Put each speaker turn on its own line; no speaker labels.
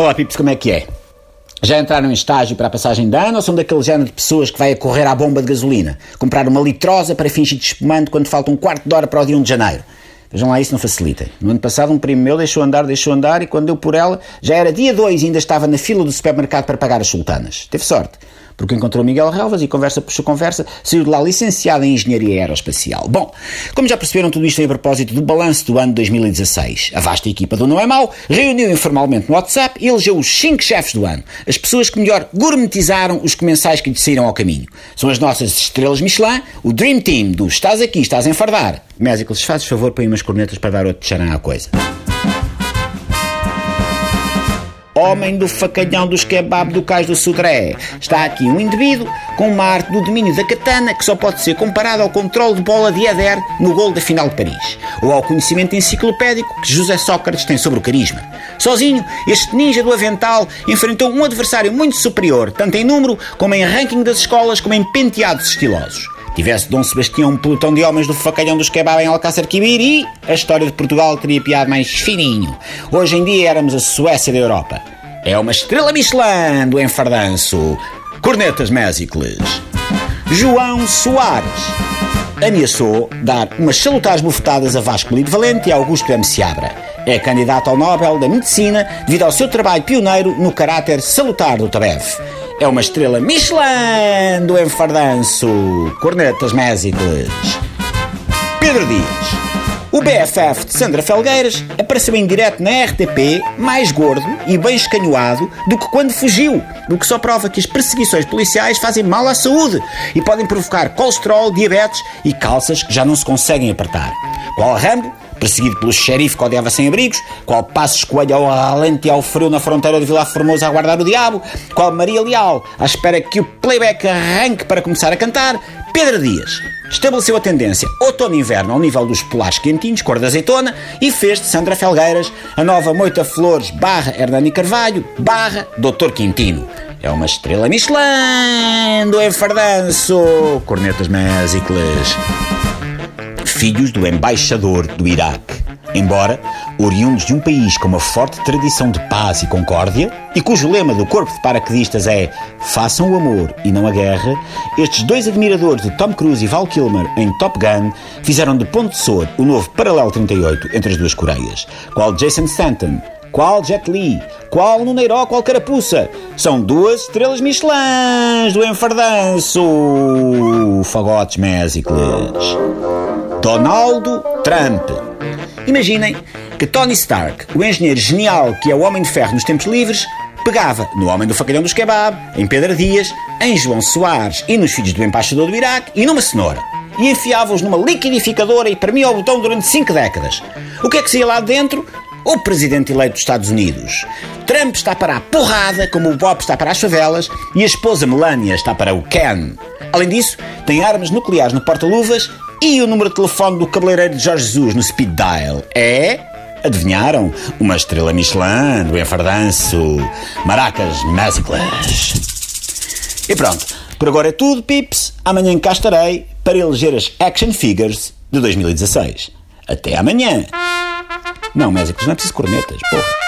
Olá, Pips, como é que é? Já entraram em estágio para a passagem de ano ou são daquele género de pessoas que vai a correr à bomba de gasolina? Comprar uma litrosa para fingir de espumante quando falta um quarto de hora para o dia 1 de janeiro? Vejam lá, isso não facilita. No ano passado, um primo meu deixou andar, deixou andar e quando deu por ela, já era dia 2 e ainda estava na fila do supermercado para pagar as sultanas. Teve sorte porque encontrou Miguel Relvas e conversa puxa conversa, saiu de lá licenciado em Engenharia Aeroespacial. Bom, como já perceberam, tudo isto é a propósito do balanço do ano 2016. A vasta equipa do Não é Mau reuniu informalmente no WhatsApp e elegeu os 5 chefes do ano, as pessoas que melhor gourmetizaram os comensais que lhe saíram ao caminho. São as nossas estrelas Michelin, o Dream Team do Estás aqui, estás a enfardar. Mésicles, fazes favor para ir umas cornetas para dar outro tcharam à coisa. Homem do facalhão dos kebab do cais do Sudré. Está aqui um indivíduo com uma arte do domínio da katana que só pode ser comparado ao controle de bola de Eder no gol da final de Paris. Ou ao conhecimento enciclopédico que José Sócrates tem sobre o carisma. Sozinho, este ninja do avental enfrentou um adversário muito superior, tanto em número como em ranking das escolas, como em penteados estilosos. Tivesse Dom Sebastião um pelotão de homens do facalhão dos kebab em Alcácer Quibir e a história de Portugal teria piado mais fininho. Hoje em dia éramos a Suécia da Europa. É uma estrela Michelin do enfardanço. Cornetas Mésicles. João Soares ameaçou dar umas salutares bufetadas a Vasco Lido Valente e Augusto M. Seabra. É candidato ao Nobel da Medicina devido ao seu trabalho pioneiro no caráter salutar do Tabev. É uma estrela Michelin do enfardanço. Cornetas Mésicles. Pedro Dias. O BFF de Sandra Felgueiras apareceu em direto na RTP mais gordo e bem escanhoado do que quando fugiu, o que só prova que as perseguições policiais fazem mal à saúde e podem provocar colesterol, diabetes e calças que já não se conseguem apertar. Qual Rambo, perseguido pelo xerife que odiava sem-abrigos, qual Passos Coelho ao ralente e ao frio na fronteira de Vila Formosa a guardar o diabo, qual Maria Leal à espera que o playback arranque para começar a cantar, Pedro Dias estabeleceu a tendência outono-inverno ao nível dos polares quentinhos, cor de azeitona, e fez de Sandra Felgueiras a nova Moita Flores barra Hernani Carvalho barra Doutor Quintino. É uma estrela Michelin do enfardanço. Cornetas Mésicles filhos do embaixador do Iraque. Embora oriundos de um país com uma forte tradição de paz e concórdia, e cujo lema do corpo de paraquedistas é Façam o amor e não a guerra, estes dois admiradores de Tom Cruise e Val Kilmer em Top Gun fizeram de ponto de o novo paralelo 38 entre as duas Coreias, qual Jason Stanton, qual Jet Li, qual Nuneiró, qual Carapuça. São duas estrelas Michelins do enfardanço. Fagotes Mésicles. Donaldo Trump. Imaginem que Tony Stark, o engenheiro genial que é o Homem de Ferro nos tempos livres, pegava no Homem do Facalhão dos Kebab, em Pedro Dias, em João Soares e nos filhos do embaixador do Iraque e numa cenoura. E enfiava-os numa liquidificadora e premia o botão durante cinco décadas. O que é que saía lá dentro? O presidente eleito dos Estados Unidos. Trump está para a porrada, como o Bob está para as favelas, e a esposa Melania está para o Ken. Além disso, tem armas nucleares no porta-luvas e o número de telefone do cabeleireiro de Jorge Jesus no speed dial é. Adivinharam? Uma estrela Michelin do enfardanço. Maracas Mésiclas. E pronto. Por agora é tudo, pips. Amanhã cá estarei para eleger as action figures de 2016. Até amanhã. Não, Mésicos, não é preciso cornetas, porra.